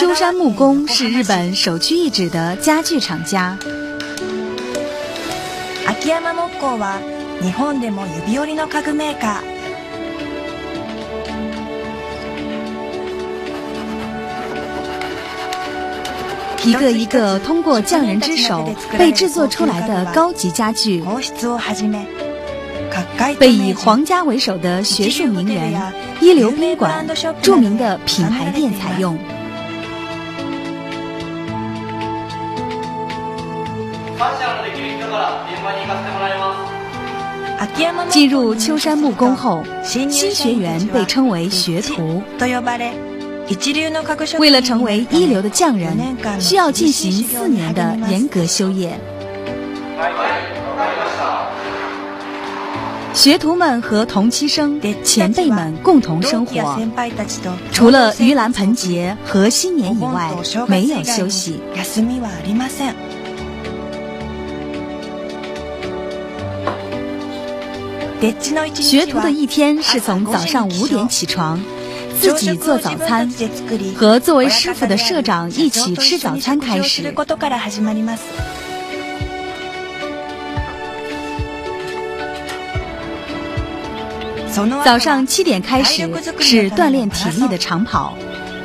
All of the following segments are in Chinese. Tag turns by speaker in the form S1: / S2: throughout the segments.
S1: 秋山木工是日本首屈一指的家具厂家。
S2: 秋山木工は日本でも指折りの家具メーカー。
S1: 一个一个通过匠人之手被制作出来的高级家具，被以皇家为首的学术名人、一流宾馆、著名的品牌店采用。 进入秋山木工后，新学员被称为学徒。为了成为一流的匠人，需要进行四年的严格修业。学徒们和同期生、前辈们共同生活，除了盂兰盆节和新年以外，没有休息。学徒的一天是从早上五点起床。自己做早餐，和作为师傅的社长一起吃早餐开始。早上七点开始是锻炼体力的长跑，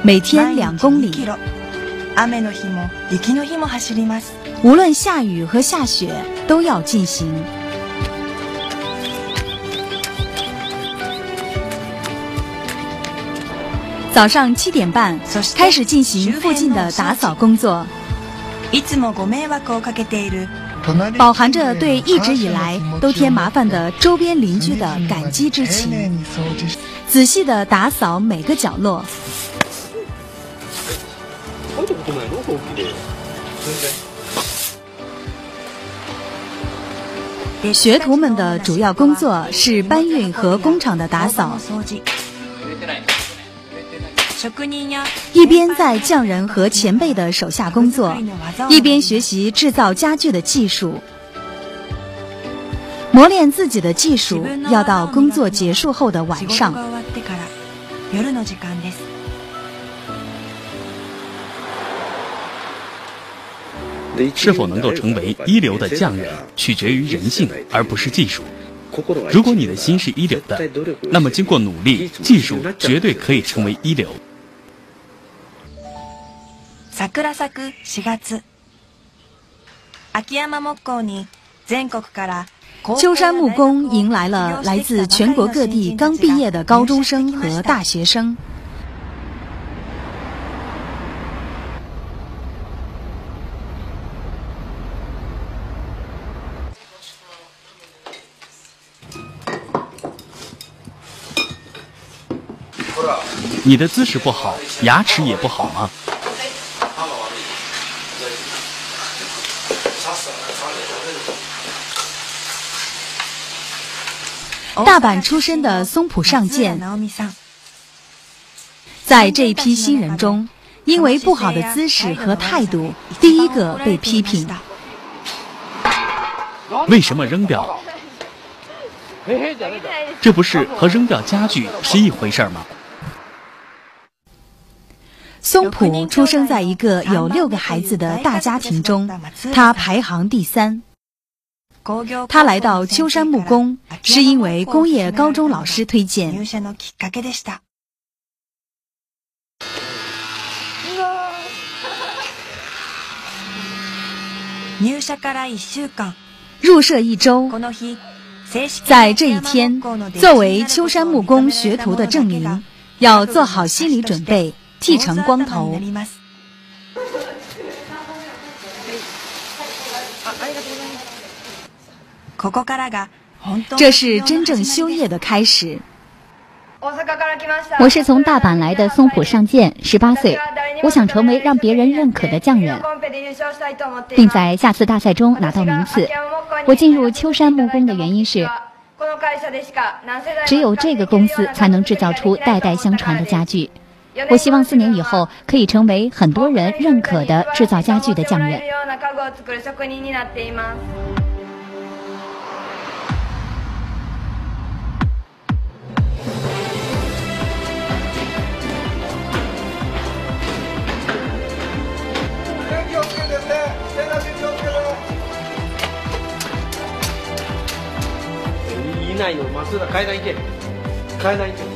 S1: 每天两公里。无论下雨和下雪，都要进行。早上七点半开始进行附近的打扫工作，饱含着对一直以来都添麻烦的周边邻居的感激之情，仔细的打扫每个角落。学徒们的主要工作是搬运和工厂的打扫。一边在匠人和前辈的手下工作，一边学习制造家具的技术，磨练自己的技术，要到工作结束后的晚上。
S3: 是否能够成为一流的匠人，取决于人性，而不是技术。如果你的心是一流的，那么经过努力，技术绝对可以成为一流。
S2: 桜咲く4月秋山木工に全国から
S1: 秋山木工迎来了来自全国各地刚毕业的高中生和大学生。
S3: 你的姿势不好，牙齿也不好吗？
S1: 大阪出身的松浦尚健，在这一批新人中，因为不好的姿势和态度，第一个被批评。
S3: 为什么扔掉？这不是和扔掉家具是一回事吗？
S1: 松浦出生在一个有六个孩子的大家庭中，他排行第三。他来到秋山木工，是因为工业高中老师推荐。入社一周，在这一天，作为秋山木工学徒的证明，要做好心理准备，剃成光头。这是真正修业的开始。
S4: 我是从大阪来的松浦尚健，十八岁。我想成为让别人认可的匠人，并在下次大赛中拿到名次。我进入秋山木工的原因是，只有这个公司才能制造出代代相传的家具。我希望四年以后可以成为很多人认可的制造家具的匠人。
S5: 以内のまっすぐ階段行け。階段行け。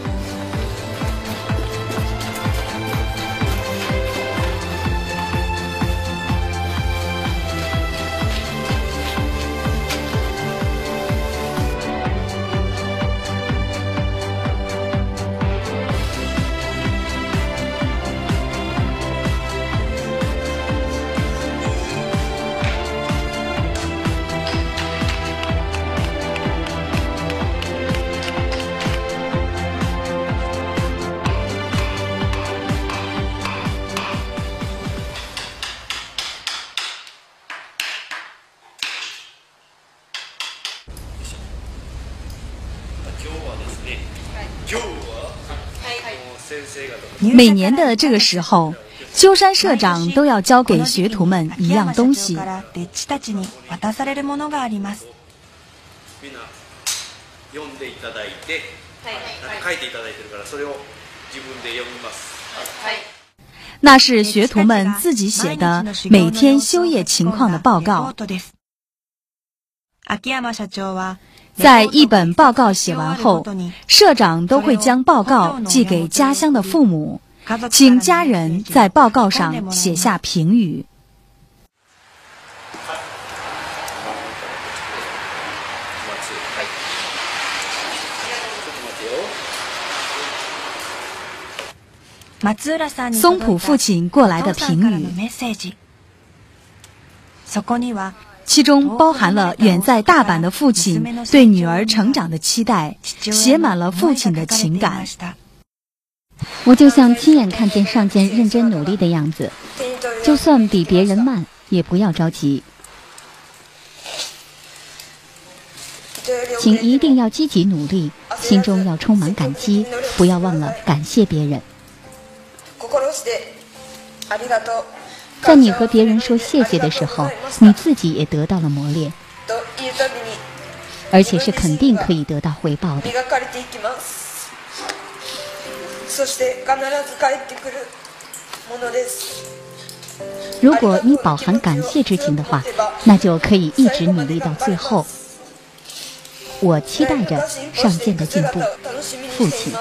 S2: 每年的这个时候，秋山社长都要交给学徒们一样东西。那是学徒们自己写的每天休业情况的报告。在一本报告写完后，社长都会将报告寄给家乡的父母，请家人在报告上写下评语。松浦父亲过来的评语。其中包含了远在大阪的父亲对女儿成长的期待，写满了父亲的情感。
S6: 我就像亲眼看见上健认真努力的样子，就算比别人慢，也不要着急。请一定要积极努力，心中要充满感激，不要忘了感谢别人。在你和别人说谢谢的时候，你自己也得到了磨练，而且是肯定可以得到回报的。如果你饱含感谢之情的话，那就可以一直努力到最后。我期待着上舰的进步，父亲。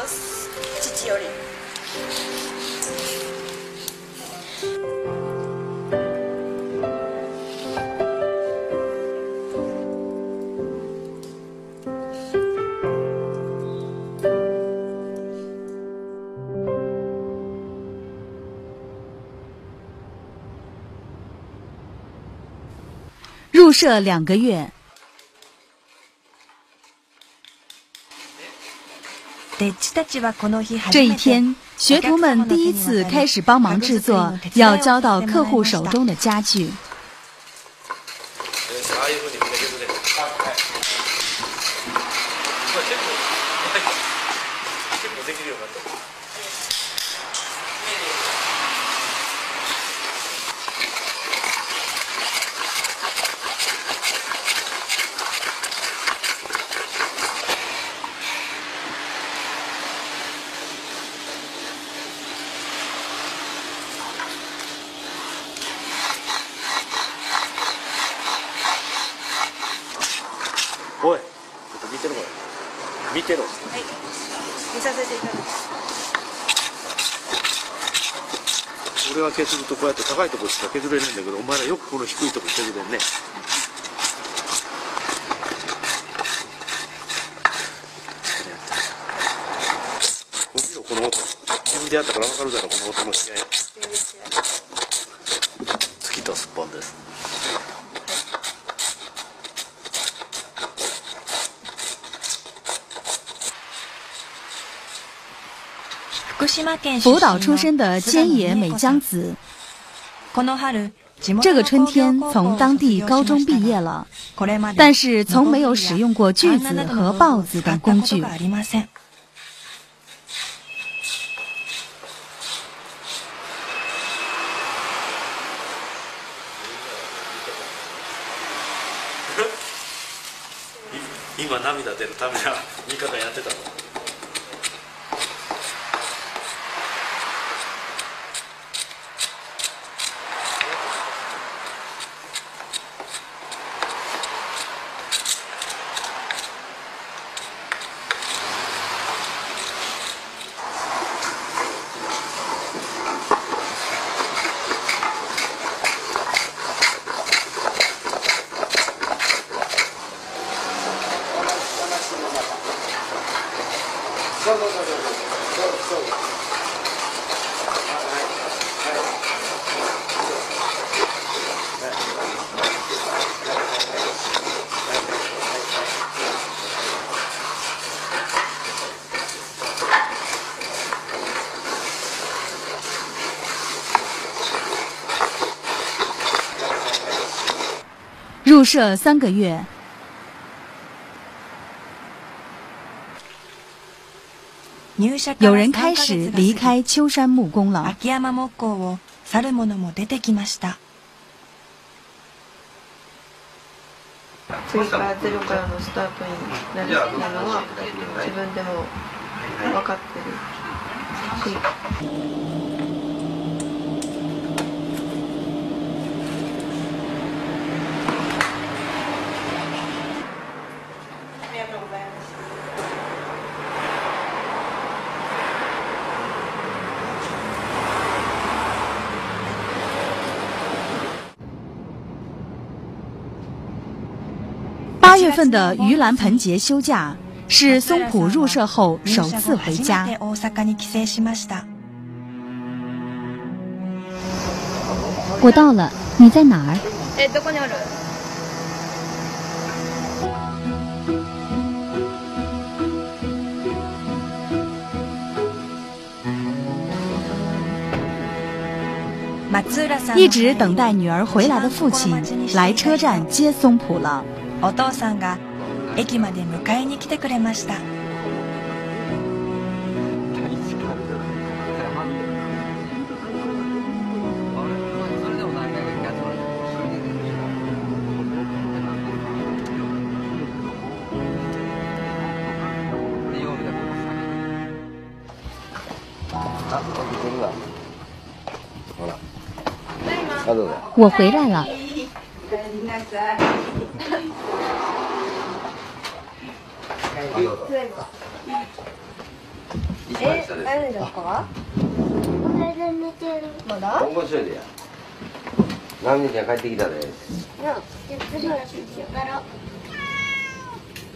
S2: 入社两个月，这一天，学徒们第一次开始帮忙制作要交到客户手中的家具。
S5: 俺が削るとこうやって高いところしか削れないんだけどお前らよくこの低いところ削れんね。この音自分でやったから分かるだろこの音の違い。月とすっぽんです。
S2: 福岛出身的菅野美江子，这个春天，从当地高中毕业了，但是从没有使用过锯子和刨子等工具。入社三个月，有人开始离开秋山木工了。
S7: 秋山木工を去る者も出てきました。
S8: 次からゼロからのスタートになるっていうのは自分でも分かってるし。
S2: 月份的盂兰盆节休假是松浦入社后首次回家。
S6: 我到了，你在哪儿？
S2: 一直等待女儿回来的父亲来车站接松浦了。
S7: お父さんが駅まで迎えに来てくれました
S6: 我回来了。
S8: 何ですか寝てる。まだ面白いでや。何日に帰ってきたで。や、手伝いしよう。だろ。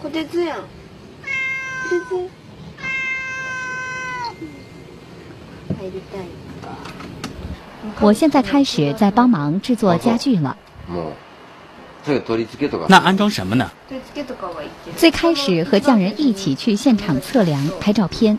S8: こてつやん。こてつ。入りたい
S6: 我现在开始在帮忙制作家具了。
S9: 那安装什么呢？
S6: 最开始和匠人一起去现场测量、拍照片。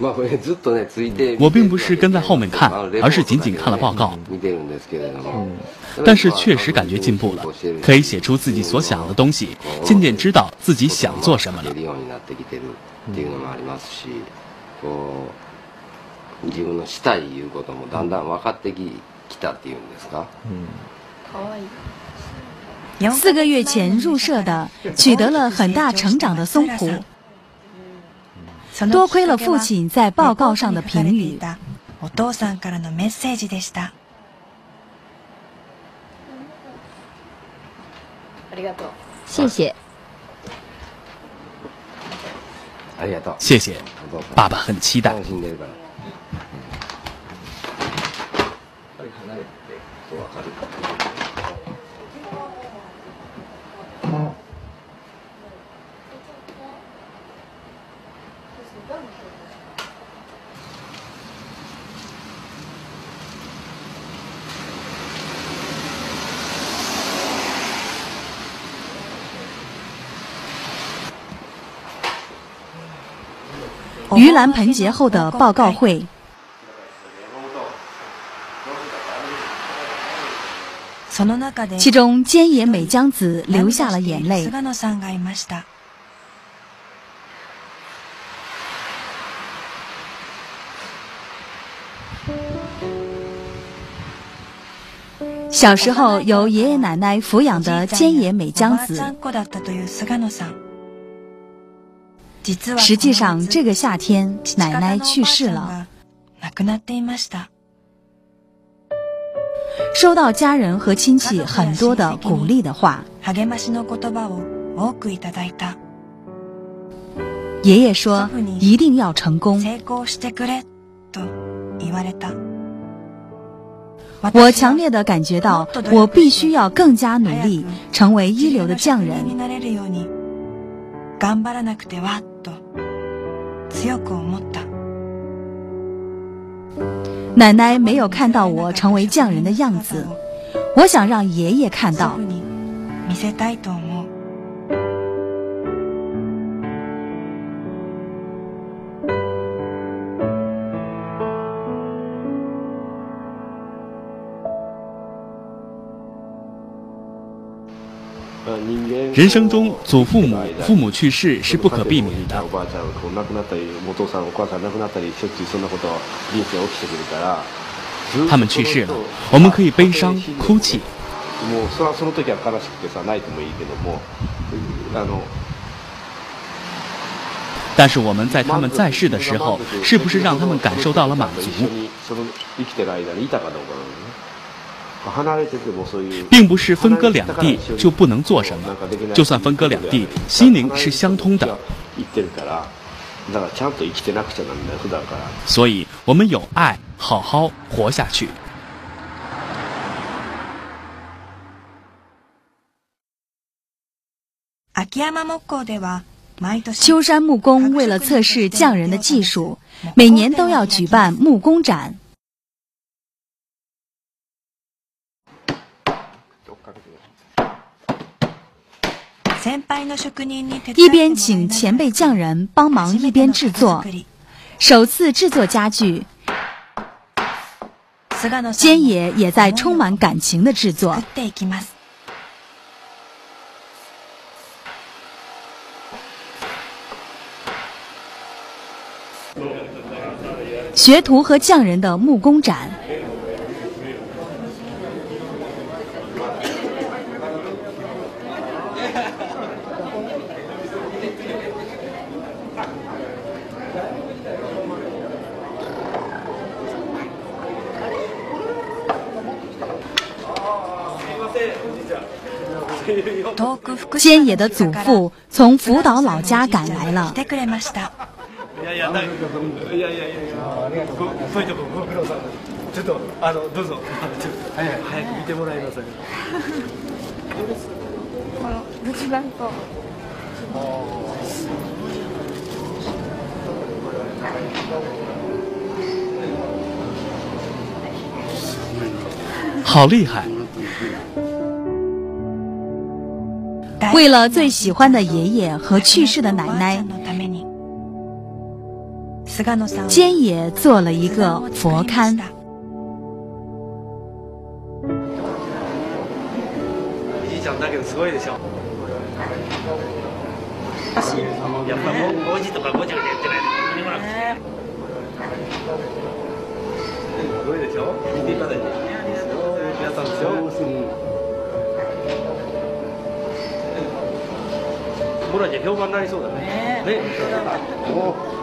S9: 我并不是跟在后面看，而是仅仅看了报告。但是确实感觉进步了，可以写出自己所想的东西，渐渐知道自己想做什么了。
S2: 四个月前入社的，取得了很大成长的松浦。多亏了父亲在报告上的评语。
S6: 谢谢。
S9: 谢谢，爸爸很期待。
S2: 盂兰盆节后的报告会，其中菅野美江子流下了眼泪。小时候由爷爷奶奶抚养的菅野美江子。实际上，这个夏天奶奶去世了。收到家人和亲戚很多的鼓励的话。爷爷说：“一定要成功。”我强烈的感觉到，我必须要更加努力，成为一流的匠人。
S1: 奶奶没有看到我成为匠人的样子我想让爷爷看到。
S3: 你你在带动人生中，祖父母、父母去世是不可避免的。他们去世了，我们可以悲伤、哭泣。但是我们在他们在世的时候，是不是让他们感受到了满足？并不是分割两地就不能做什么，就算分割两地，心灵是相通的。所以，我们有爱，好好活下去。
S1: 秋山木工为了测试匠人的技术，每年都要举办木工展。一边请前辈匠人帮忙，一边制作。首次制作家具，菅野也在充满感情的制作。学徒和匠人的木工展。菅野的祖父从福岛老家赶来了。
S3: 好厉害！
S1: 为了最喜欢的爷爷和去世的奶奶，菅野做了一个佛龛。
S10: 村じゃ評判になりそうだね。ね。ね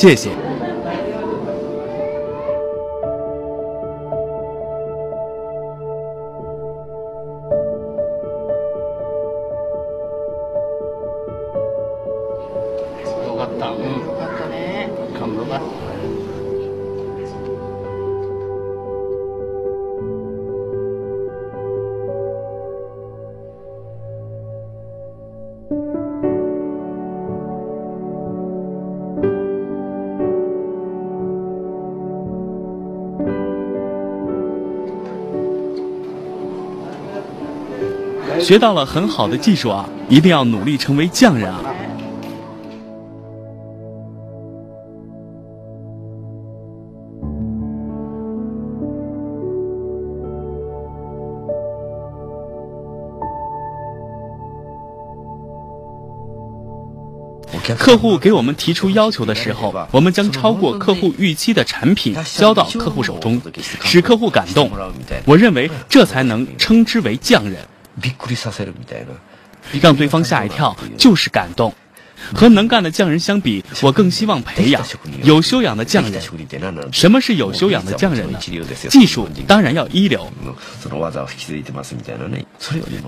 S3: 谢谢。学到了很好的技术啊，一定要努力成为匠人啊！客户给我们提出要求的时候，我们将超过客户预期的产品交到客户手中，使客户感动。我认为这才能称之为匠人。让对方吓一跳，就是感动。和能干的匠人相比，我更希望培养有修养的匠人。什么是有修养的匠人呢？技术当然要一流，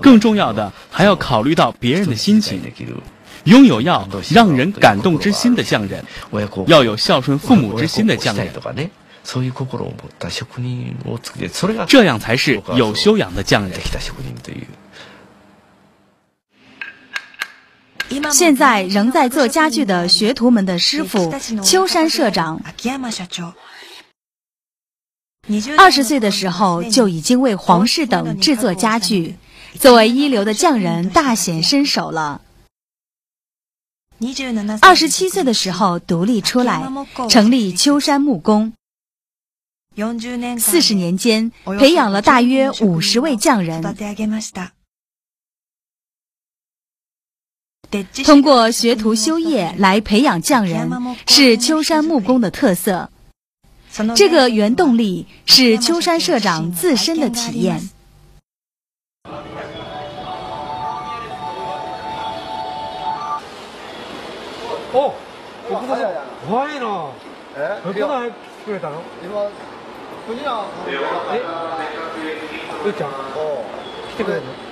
S3: 更重要的还要考虑到别人的心情，拥有要让人感动之心的匠人，要有孝顺父母之心的匠人，这样才是有修养的匠人。
S1: 现在仍在做家具的学徒们的师傅秋山社长，二十岁的时候就已经为皇室等制作家具，作为一流的匠人大显身手了。二十七岁的时候独立出来，成立秋山木工。四十年间培养了大约五十位匠人。通过学徒修业来培养匠人，是秋山木工的特色。这个原动力是秋山社长自身的体验。
S11: 哦，ここで怖いな。え？ここで作れたの？今国はえ？うーちゃん。来てくれるの？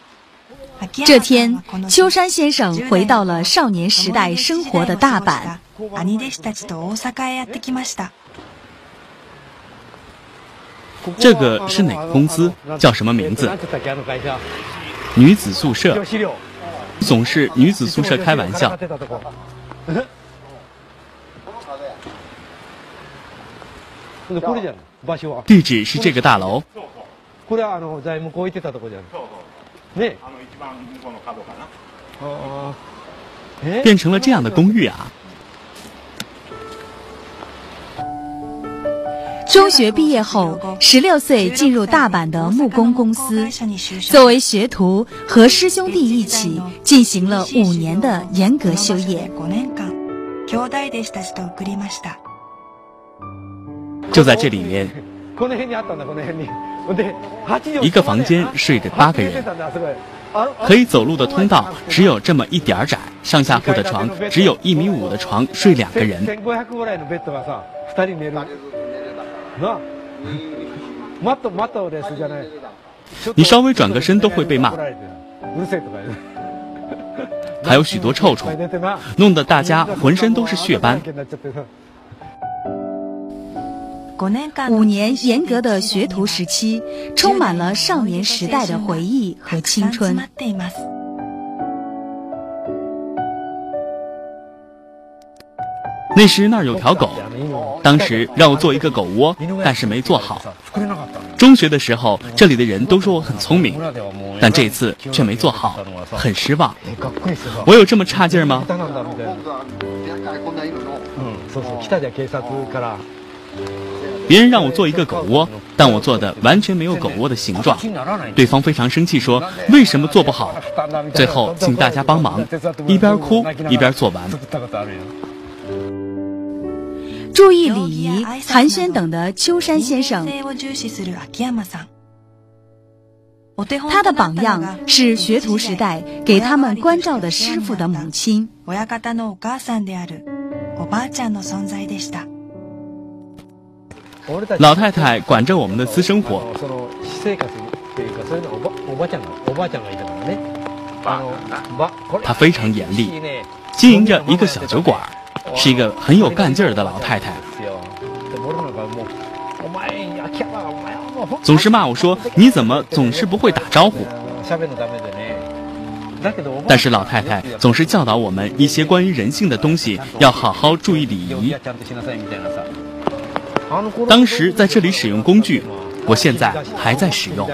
S1: 这天，秋山先生回到了少年时代生活的大阪。
S3: 这个是哪个公司？叫什么名字？女子宿舍。总是女子宿舍开玩笑。地址是这个大楼。变成了这样的公寓啊！
S1: 中学毕业后，十六岁进入大阪的木工公司，作为学徒，和师兄弟一起进行了五年的严格修业。
S3: 就在这里面，一个房间睡着八个人，可以走路的通道只有这么一点窄，上下铺的床只有一米五的床睡两个人。你稍微转个身都会被骂，还有许多臭虫，弄得大家浑身都是血斑。
S1: 五年严格的学徒时期，充满了少年时代的回忆和青春。
S3: 那时那儿有条狗，当时让我做一个狗窝，但是没做好。中学的时候，这里的人都说我很聪明，但这次却没做好，很失望。我有这么差劲吗？嗯别人让我做一个狗窝，但我做的完全没有狗窝的形状。对方非常生气，说：“为什么做不好？”最后请大家帮忙，一边哭一边做完。
S1: 注意礼仪、寒暄等的秋山先生，他的榜样是学徒时代给他们关照的师傅的母亲。
S3: 老太太管着我们的私生活。她非常严厉，经营着一个小酒馆，是一个很有干劲儿的老太太。总是骂我说：“你怎么总是不会打招呼？”但是老太太总是教导我们一些关于人性的东西，要好好注意礼仪。当时在这里使用工具，我现在还在使用。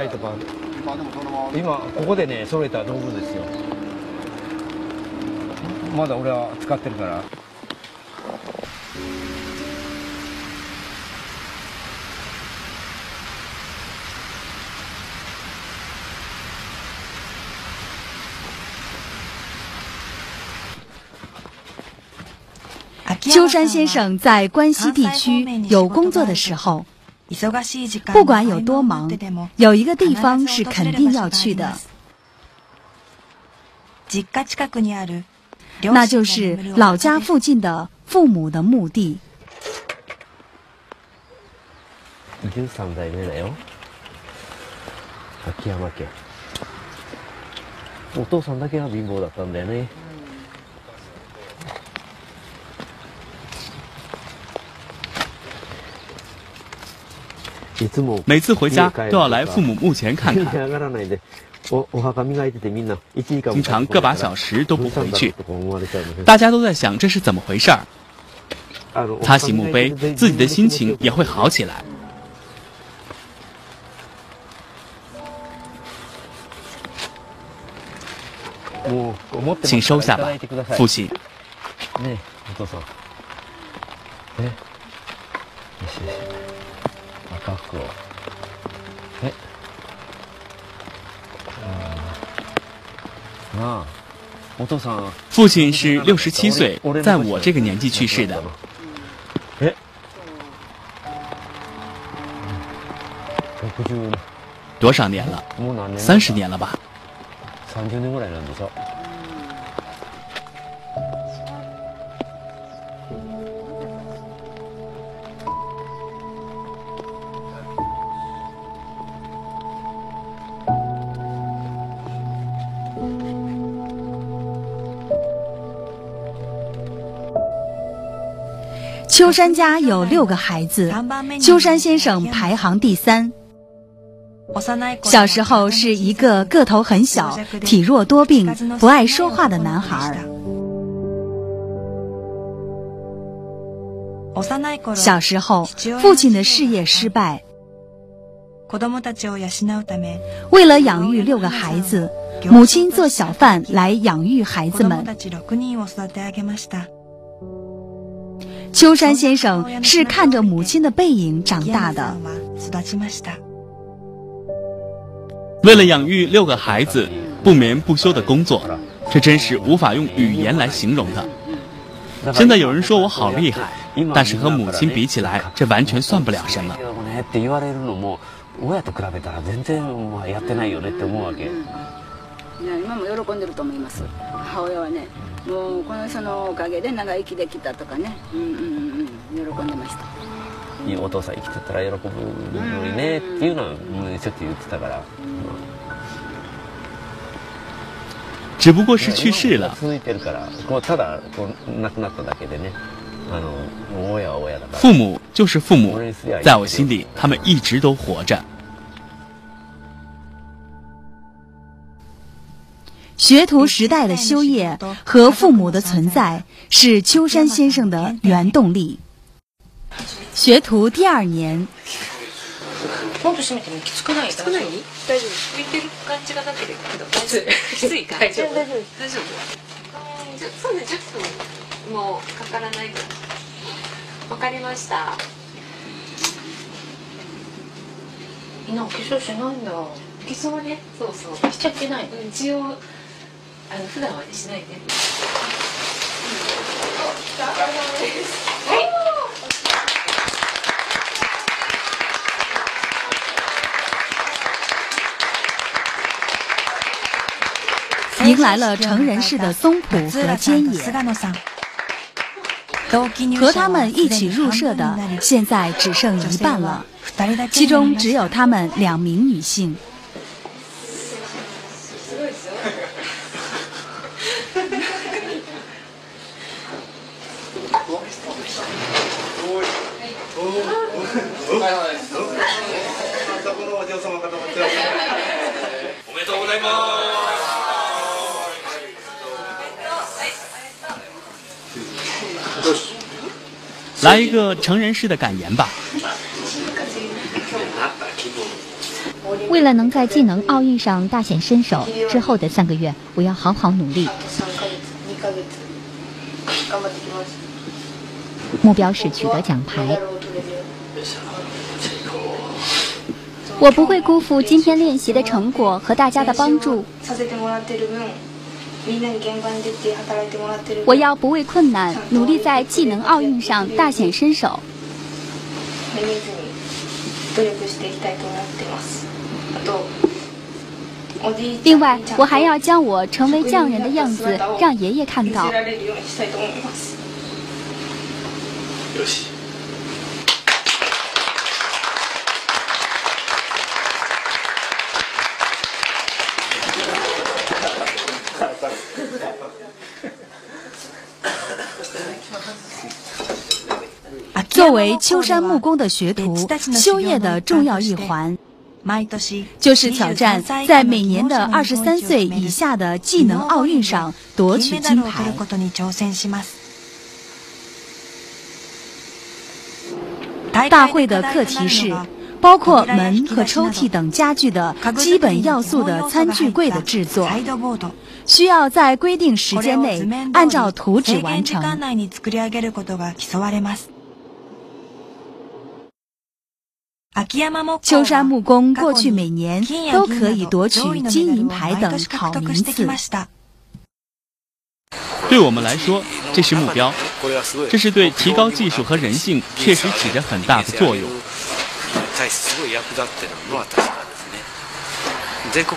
S1: 秋山先生在关西地区有工作的时候，不管有多忙，有一个地方是肯定要去的，那就是老家附近的父母的墓地。
S12: 十三代目だよ。秋山家。お父さんだけは貧乏だったんだよね。
S5: 每次回家都要来父母墓前看看，经常个把小时都不回去。大家都在想这是怎么回事儿。擦洗墓碑，自己的心情也会好起来。请收下吧，父亲。父亲是六十七岁，在我这个年纪去世的。多少年了？三十年了吧？
S1: 秋山家有六个孩子，秋山先生排行第三。小时候是一个个头很小、体弱多病、不爱说话的男孩。小时候，父亲的事业失败，为了养育六个孩子，母亲做小贩来养育孩子们。秋山先生是看着母亲的背影长大的。
S5: 为了养育六个孩子，不眠不休的工作，这真是无法用语言来形容的。现在有人说我好厉害，但是和母亲比起来，这完全算不了什么。もうこの人のおかげで長生きできたとかね、うんうんうん、喜んでました。お父さん生きてたら喜ぶのにねっていうのはしょっちゅう言ってたから。只不过是去世了。続いてるから、こうただこう亡くなっただけでね。あの親は親だから。父母就是父母，在我心里，他们一直都活着。
S1: 学徒时代的修业和父母的存在是秋山先生的原动力。学徒第二年。もっと閉めてもきつくない？きつくない？大丈夫。浮いてる感じがなければきつい。きつい大丈夫。大丈夫。大丈夫。そうね、10分もかからないぐらい。わかりました。みんなお化粧しないんだ。化粧はね、そうそう。しちゃいけない。一応。 あの普段はしないで。迎来了成人式的松浦和菅野，和他们一起入社的现在只剩一半了，其中只有他们两名女性。
S5: 来一个成人式的感言吧。
S8: 为了能在技能奥运上大显身手，之后的三个月，我要好好努力。目标是取得奖牌。我不会辜负今天练习的成果和大家的帮助。
S4: 我要不畏困难，努力在技能奥运上大显身手。另外，我还要将我成为匠人的样子让爷爷看到。
S1: 作为秋山木工的学徒，修业的重要一环，就是挑战在每年的二十三岁以下的技能奥运上夺取金牌。大会的课题是包括门和抽屉等家具的基本要素的餐具柜的制作，需要在规定时间内按照图纸完成。秋山木工过去每年都可以夺取金银牌等好名次。
S3: 对我们来说，这是目标，这是对提高技术和人性确实起着很大的作用。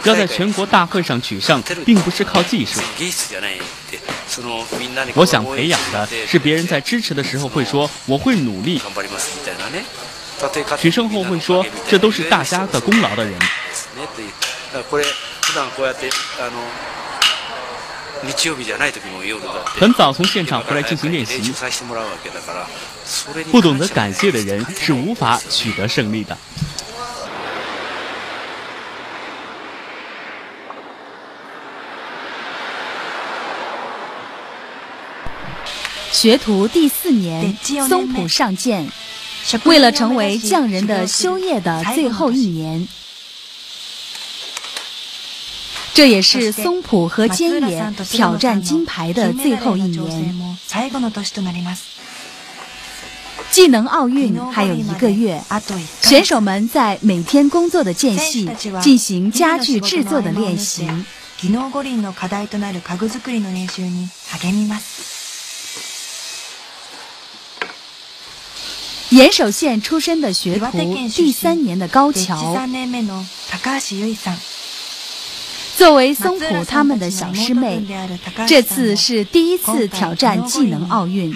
S3: 要在全国大会上取胜，并不是靠技术。我想培养的是别人在支持的时候会说：“我会努力。”取胜后会说：“这都是大家的功劳的人。”很早从现场回来进行练习，不懂得感谢的人是无法取得胜利的。
S1: 学徒第四年，松浦上见。为了成为匠人的修业的最后一年，这也是松浦和坚野挑战金牌的最后一年。技能奥运还有一个月，选手们在每天工作的间隙进行家具制作的练习。岩手县出身的学徒，第三年的高桥，作为松浦他们的小师妹，这次是第一次挑战技能奥运。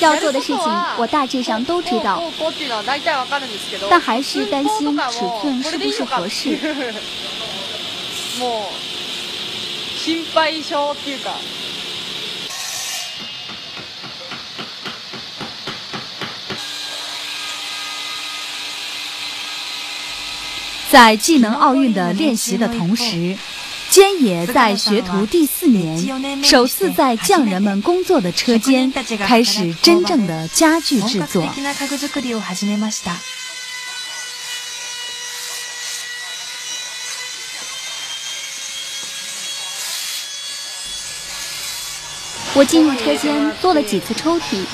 S4: 要做的事情我大致上都知道，但还是担心尺寸是不是合适。心配性っていうか。
S1: 在技能奥运的练习的同时，菅野在学徒第四年，首次在匠人们工作的车间开始真正的家具制作。
S4: 我进入车间做了几次抽屉，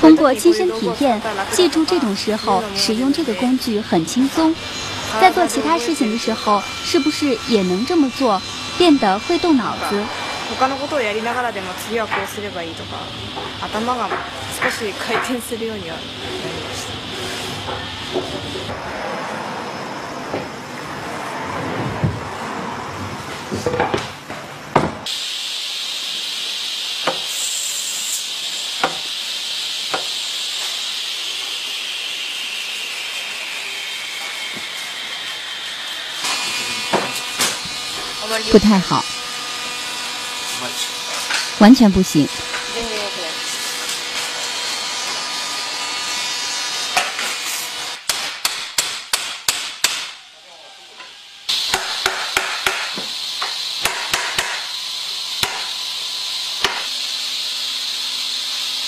S4: 通过亲身体验，记住这种时候使用这个工具很轻松。在做其他事情的时候，是不是也能这么做，变得会动脑子？不太好，完全不行。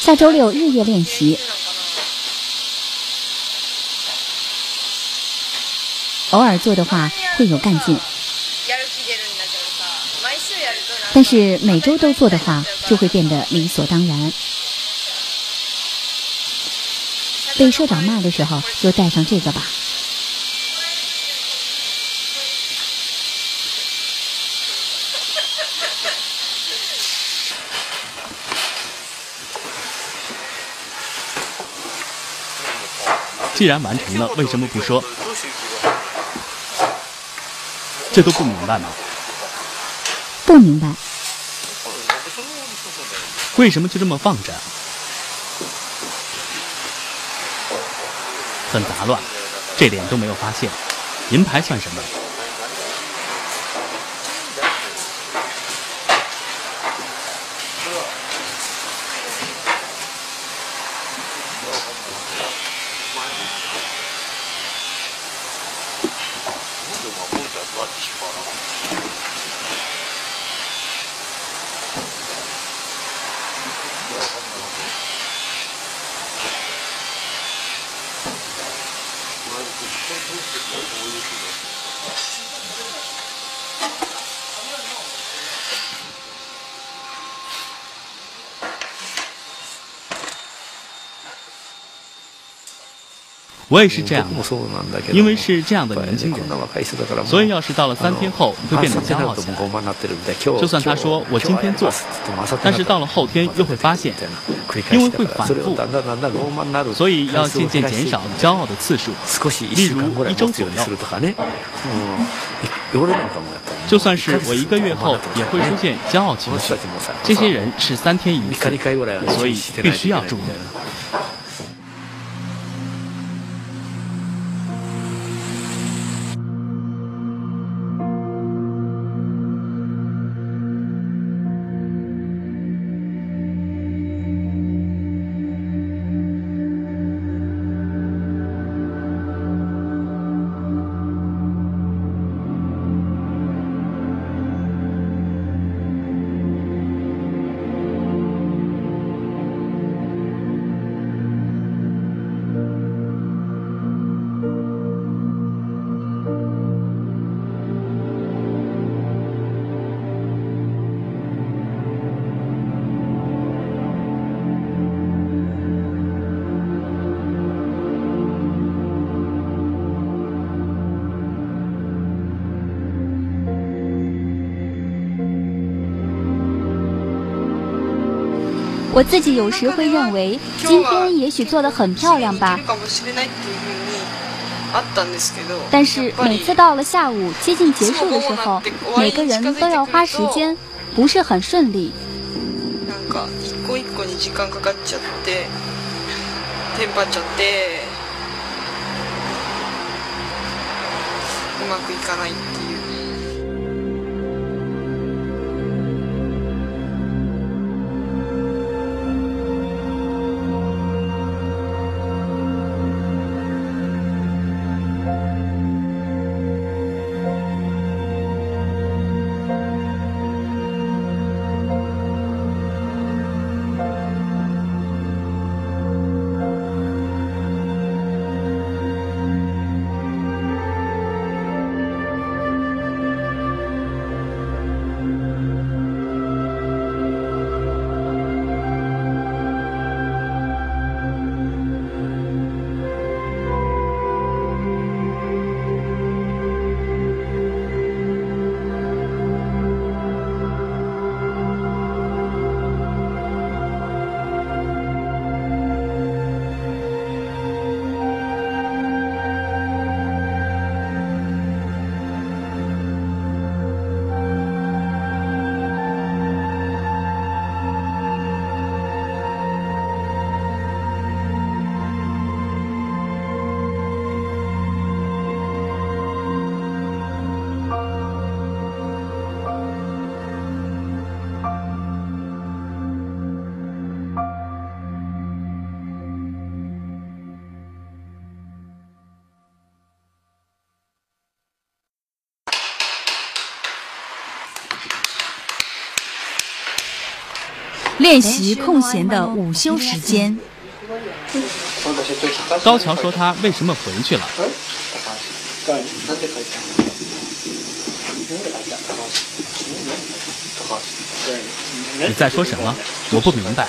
S4: 下周六日夜练习，偶尔做的话会有干劲。但是每周都做的话，就会变得理所当然。被社长骂的时候就带上这个吧。
S3: 既然完成了，为什么不说？这都不明白吗？
S4: 不明白。
S3: 为什么就这么放着？很杂乱，这点都没有发现。银牌算什么？我也是这样，因为是这样的年轻人，所以要是到了三天后会变得骄傲起来。就算他说我今天做，但是到了后天又会发现，因为会反复，所以要渐渐减少骄傲的次数，例如一周左右。就算是我一个月后也会出现骄傲情绪，这些人是三天一次，所以必须要注意。
S4: 我自己有时会认为，今天也许做的很漂亮吧。但是每次到了下午接近结束的时候，每个人都要花时间，不是很顺利。
S1: 练习空闲的午休时间。
S3: 高桥说：“他为什么回去了？”你在说什么？我不明白。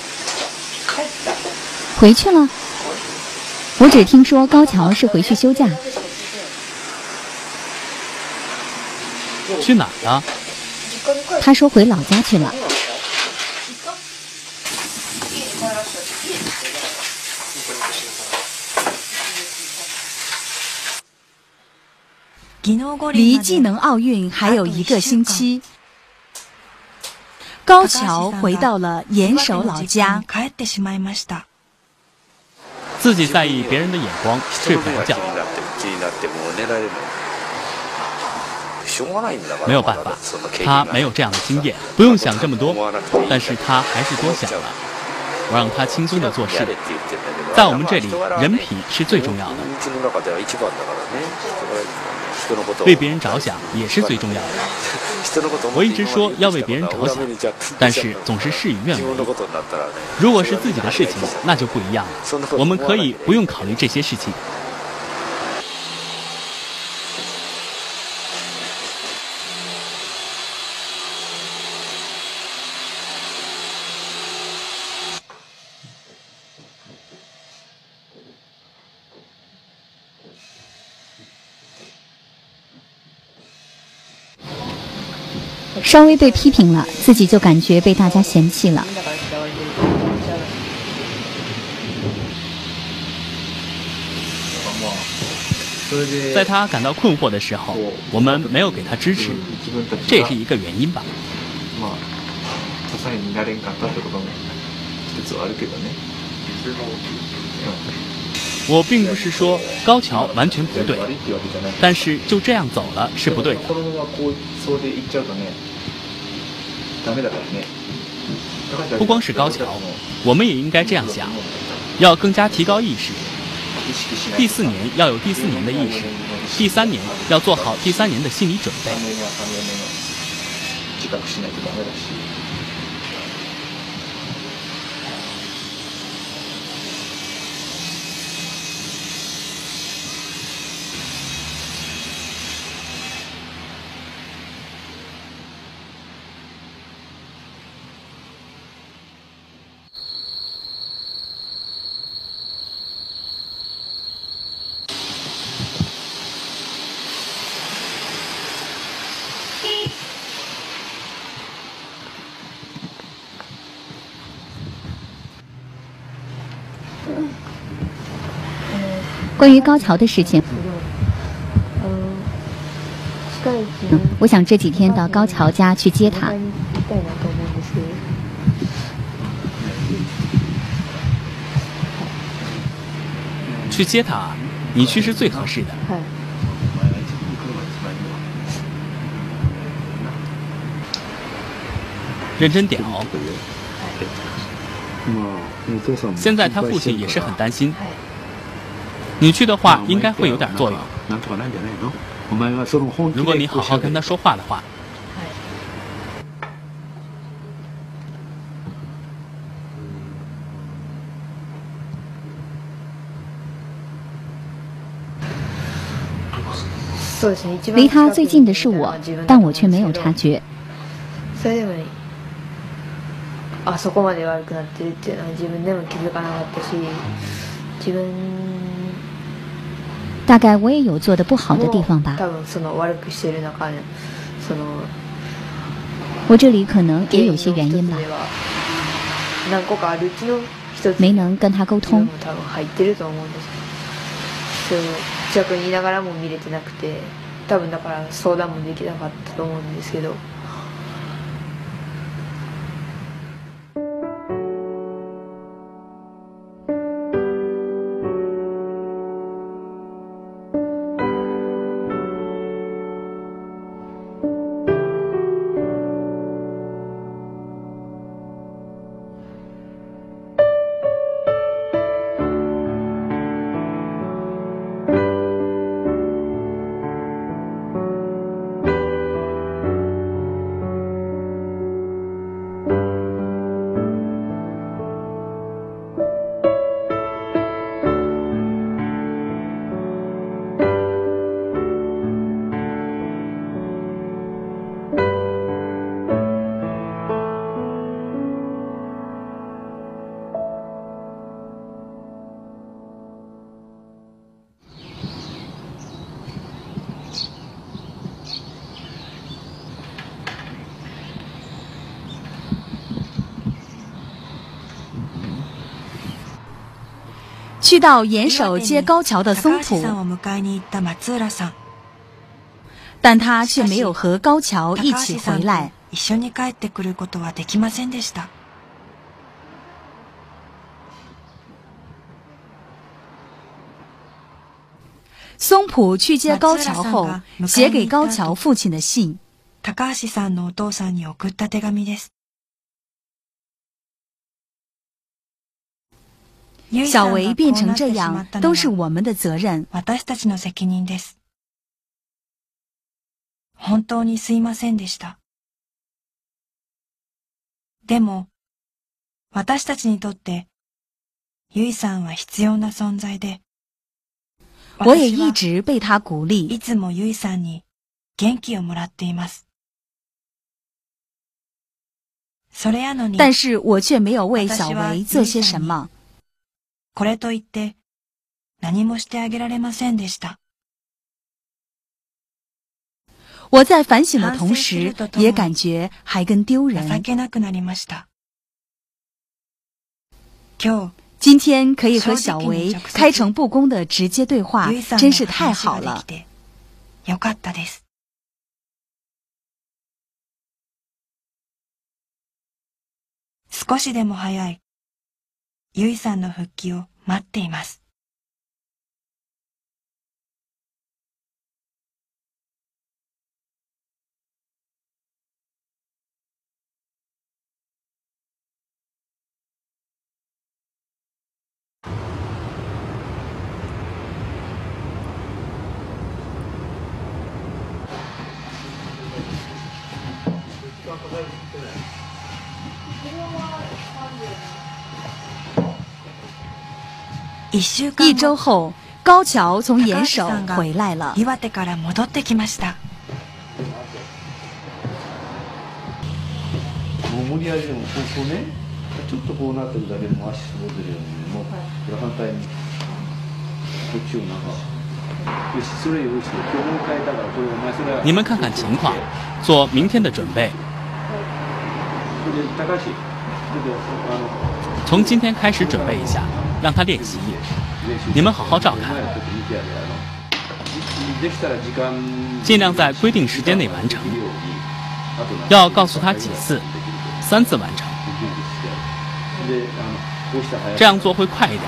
S4: 回去了。
S6: 我只听说高桥是回去休假。
S3: 去哪儿了？
S6: 他说回老家去了。
S1: 离技能奥运还有一个星期，高桥回到了岩手老家。
S3: 自己在意别人的眼光，睡不着觉。没有办法，他没有这样的经验，不用想这么多。但是他还是多想了。我让他轻松的做事。在我们这里，人品是最重要的。为别人着想也是最重要的。我一直说要为别人着想，但是总是事与愿违。如果是自己的事情，那就不一样了。我们可以不用考虑这些事情。
S6: 稍微被批评了，自己就感觉被大家嫌弃了。
S3: 在他感到困惑的时候，我们没有给他支持，这也是一个原因吧。我并不是说高桥完全不对，但是就这样走了是不对的。不光是高桥，我们也应该这样想，要更加提高意识。第四年要有第四年的意识，第三年要做好第三年的心理准备。
S6: 关于高桥的事情，我想这几天到高桥家去接他。
S3: 去接他，你去是最合适的。认真点哦。现在他父亲也是很担心。你去的话，应该会有点作用。如果你好好跟他说话的话。
S6: 离他最近的是我，但我却没有察觉。
S8: あそこまで悪くなってるっていうのは自分でも気づかなかったし自分
S6: 大概我也有做的不好的地方吧。
S8: 多分その悪くしてる中でその
S6: 我这里可能也有些原因吧。
S8: 何個かあるうちの一つ
S6: 没能跟他沟通。
S8: 多分入ってると思うんですそう近くにいながらも見れてなくて多分だから相談もできなかったと思うんですけど。
S1: 去到岩手接高桥的松浦，但他却没有和高桥一起回来。松浦去接高桥后，写给高桥父亲的信。小维变成这样，都是我们的责任。
S2: 本当にすいませんでした。でも、私たちにとって、ゆいさんは必要な存在で、
S1: 我也一直被他鼓励。
S2: いつもゆいさんに元気をもらっています。それやのに、
S1: 但是我却没有为小维做些什么。
S2: これといって、何もしてあげられませんでした。
S1: 我在反省的同时，也感觉还跟丢人。今天可以和小维开诚布公的直接对话，真是太好了。
S2: 少しでも早い、 ゆいさんの復帰を待っています。
S1: 一周后，高桥从岩手回来了。
S13: 你们看看情况，做明天的准备。从今天开始准备一下。让他练习，你们好好照看，尽量在规定时间内完成。要告诉他几次，三次完成，这样做会快一点。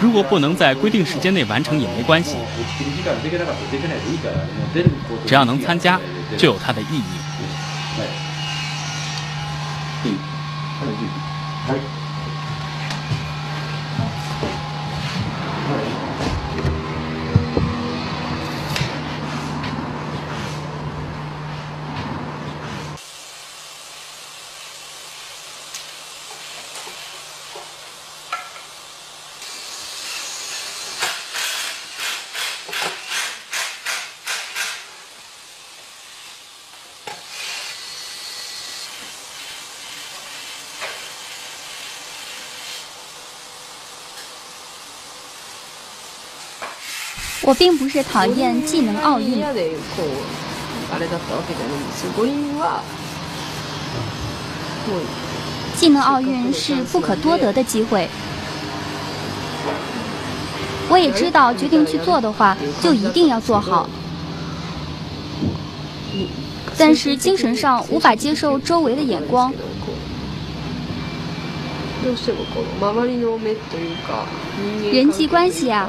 S13: 如果不能在规定时间内完成也没关系，只要能参加，就有它的意义。
S14: 我并不是讨厌技能奥运，技能奥运。是不可多得的机会。我也知道，决定去做的话，就一定要做好。但是精神上无法接受周围的眼光。人际关系啊。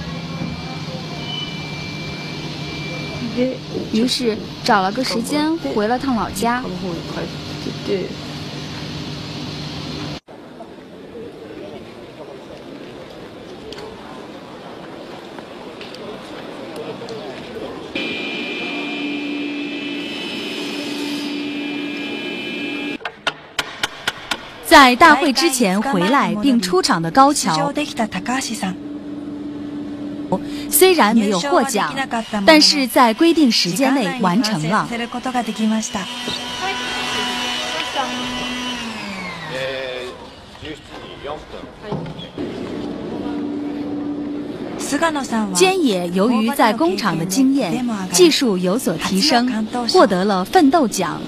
S14: 于是找了个时间回了趟老家。
S1: 在大会之前回来并出场的高桥。虽然没有获奖，但是在规定时间内完成了。菅野由于在工厂的经验、技术有所提升，获得了奋斗奖。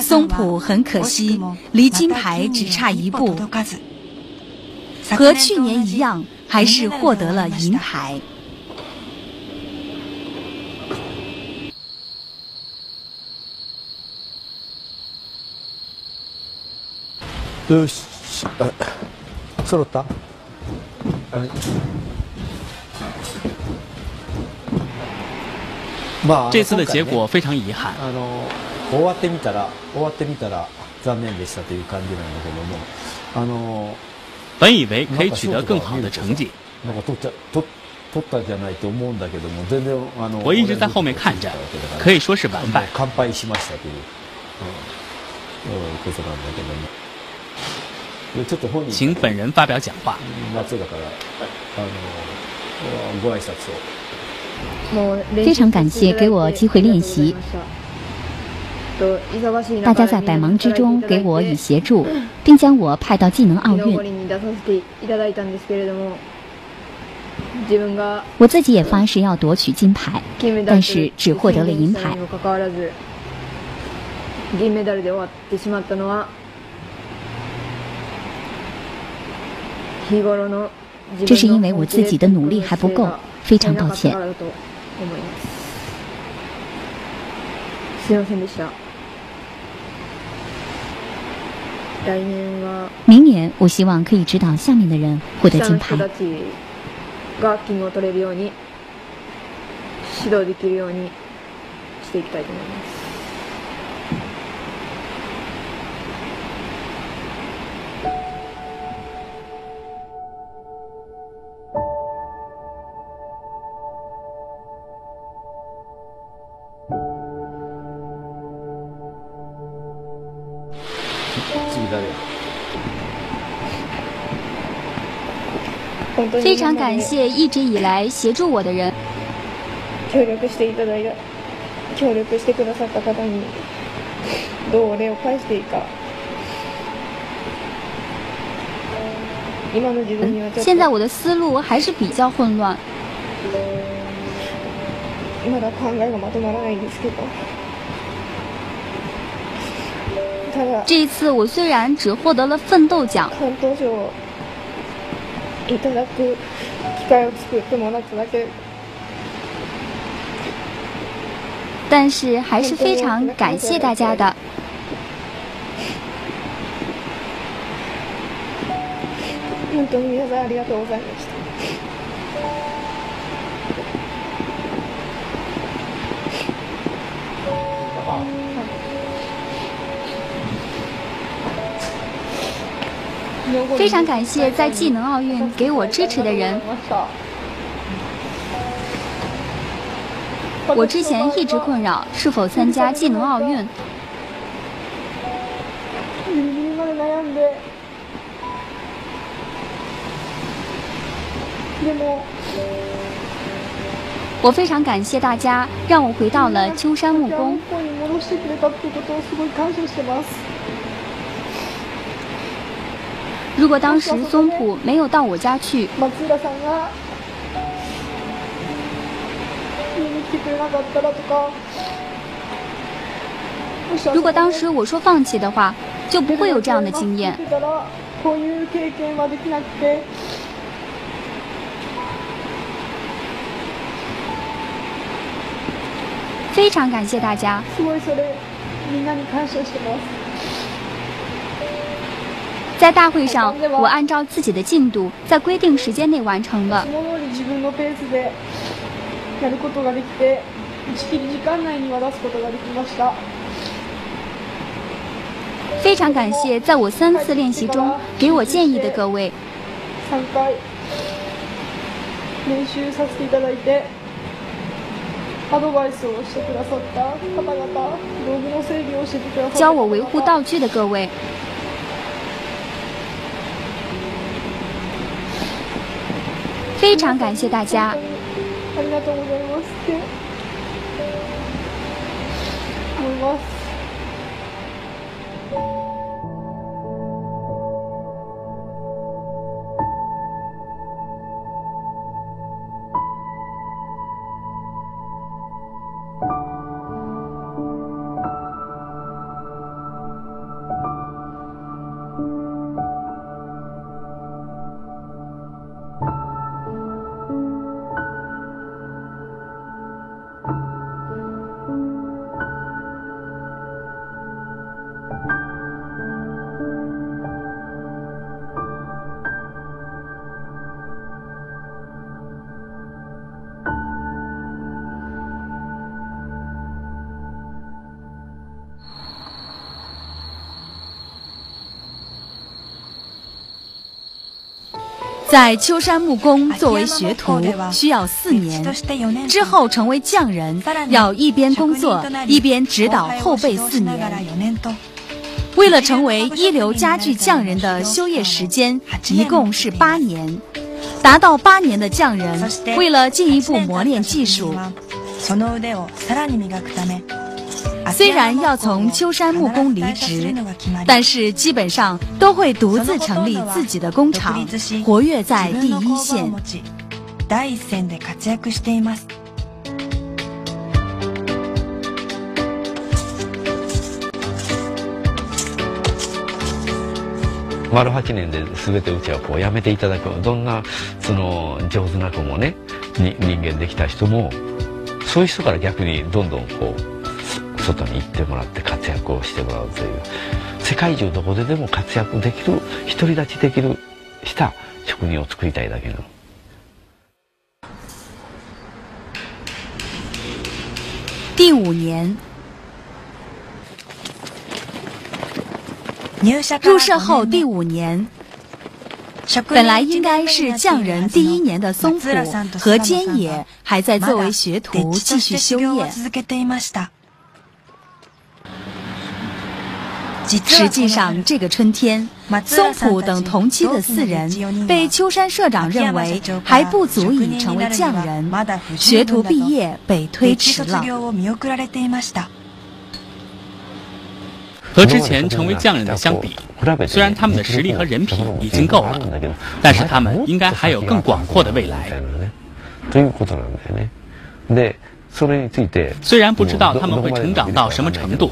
S1: 松浦很可惜，离金牌只差一步，和去年一样，还是获得了银牌。
S11: よし、揃った。
S3: 这次的结果非常遗憾。
S11: 終わってみたら終わってみたら残念でしたという感じなんだけども、あの
S3: 本以为可以取得更好的成绩。
S11: なんか取っちゃ取取ったじゃないと思うんだけども全然あの。
S3: 我一直在后面看着，可以说是完败。
S11: 完敗しましたという、うん、ことなんだけども。ちょっと本人。
S3: 请本人发表讲话。
S11: 夏だからあのご挨拶を。
S4: 非常感谢给我机会练习。大家在百忙之中给我以协助，并将我派到技能奥运。我自己也发誓要夺取金牌，但是只获得了银牌。这是因为我自己的努力还不够，非常抱歉。明年我希望可以指导下面的人获得金牌。
S8: が金を取れるように指導できるようにしていきたいと思います。
S4: 非常感谢一直以来协助我的人。協力していただいた、協力してくださった方にどうお礼を返していいか。现在我的思路还是比较混乱。まだ考えがまとまらないんですけど。这一次我虽然只获得了奋斗奖。 いただく機会を作ってもらっただけ。但是还是非常感谢大家的。本当に皆さんありがとうございました。 非常感谢在技能奥运给我支持的人。我之前一直困扰是否参加技能奥运。我非常感谢大家，让我回到了秋山木工。如果当时松浦没有到我家去，如果当时我说放弃的话，就不会有这样的经验。非常感谢大家。在大会上，我按照自己的进度，在规定时间内完成了。非常感谢在我三次练习中给我建议的各位。教我维护道具的各位。非常感谢大家。
S1: 在秋山木工作为学徒需要四年，之后成为匠人要一边工作一边指导后辈四年。为了成为一流家具匠人的修业时间一共是八年，达到八年的匠人，为了进一步磨练技术。虽然要从秋山木工离职，但是基本上都会独自成立自己的工厂，活跃在第一线。
S5: 丸八年で全てうちはこうやめていただくどんなその上手な子もね人間できた人もそういう人から逆にどんどんこう。 外に行ってもらって活躍をしてもらうという世界中どこででも活躍できる独り立ちできるした職人を作りたいだけなの。
S1: 第五年，入社后第五年，本来应该是匠人第一年的松浦和坚野还在作为学徒继续修业。实际上，这个春天，松浦等同期的四人被秋山社长认为还不足以成为匠人，学徒毕业被推迟了。
S3: 和之前成为匠人的相比，虽然他们的实力和人品已经够了，但是他们应该还有更广阔的未来。虽然不知道他们会成长到什么程度。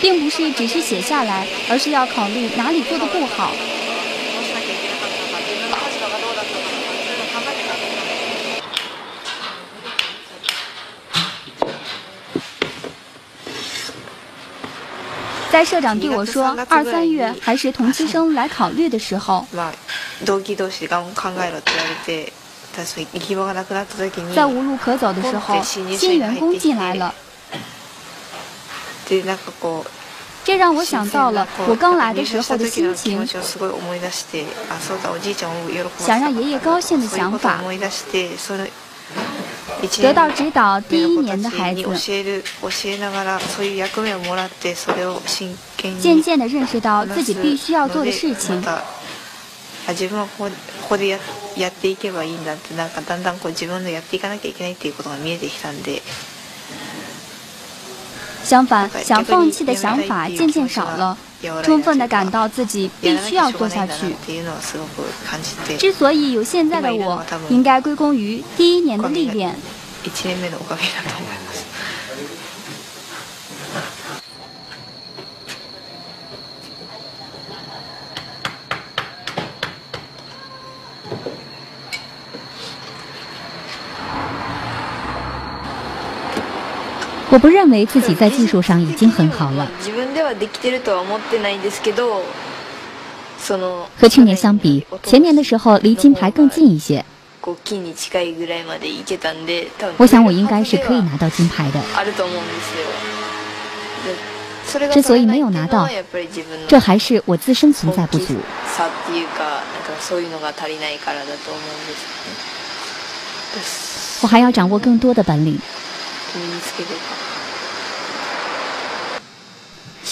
S4: 并不是只是写下来，而是要考虑哪里做的不好。在社长对我说二三月还是同期生来考虑的时候，在无路可走的时候，新员工进来了。这让我想到了我刚来的时候的心情，想让爷爷高兴的想法。得到指导第一年的孩子，渐渐的认识到自己必须要做的事情。相反，想放弃的想法渐渐少了，充分的感到自己必须要做下去。之所以有现在的我，应该归功于第一年的历练。
S8: 我不认为自己在技术上已经很好了。和去年相比，前年的时候离金牌更近一些。我想我应该是可以拿到金牌的。之所以没有拿到，这还是我自身存在不足。我还要掌握更多的本领。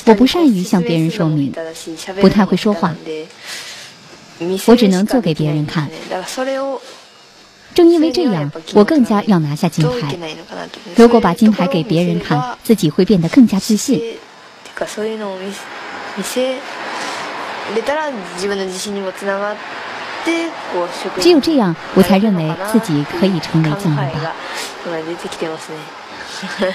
S8: 我不善于向别人说明，不太会说话，我只能做给别人看。正因为这样，我更加要拿下金牌。如果把金牌给别人看，自己会变得更加自信。只有这样，我才认为自己可以成为金牌。呵呵。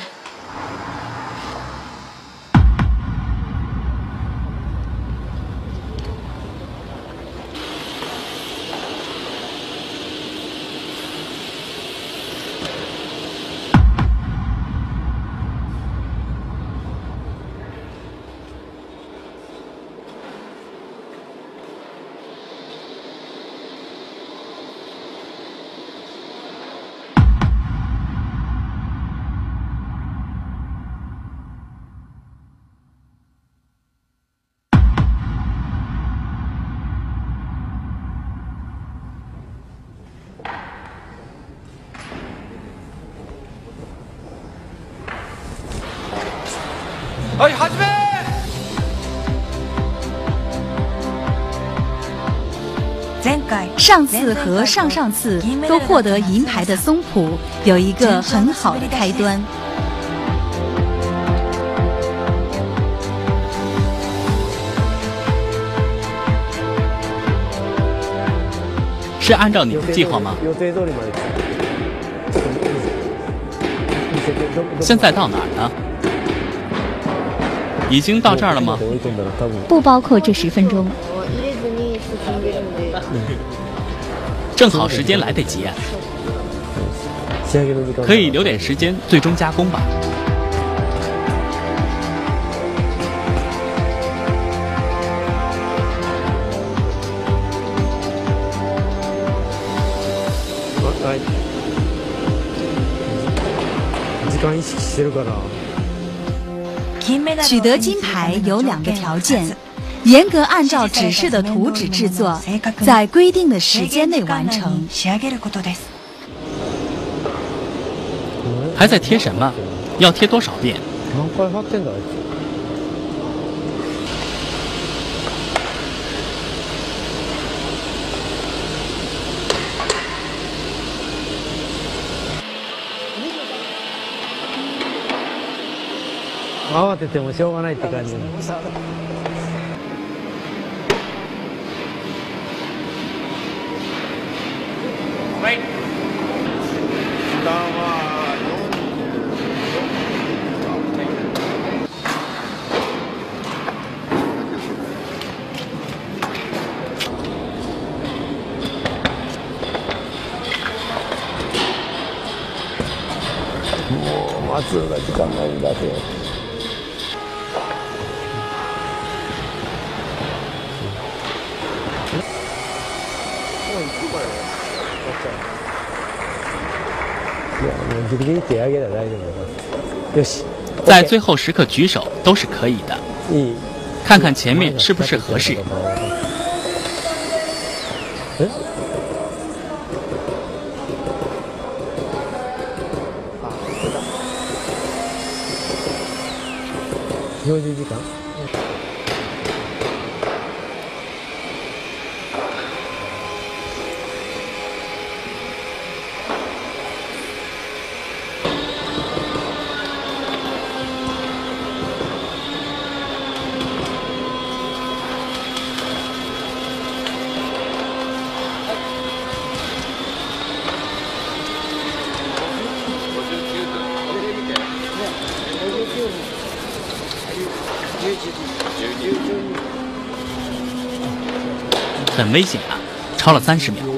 S8: 上次和上上次都获得银牌的松浦有一个很好的开端。
S3: 是按照你的计划吗？现在到哪儿呢？已经到这儿了吗？
S8: 不包括这十分钟。
S3: 正好时间来得及，可以留点时间最终加工吧。
S8: 取得金牌有两个条件。严格按照指示的图纸制作，在规定的时间内完成。
S3: 还在贴什么？要贴多少遍？
S11: 慌ててもしょうがないって感じ。
S3: 在最后时刻举手都是可以的，看看前面是不是合适。
S11: 表示時間
S3: 危险啊！超了三十秒。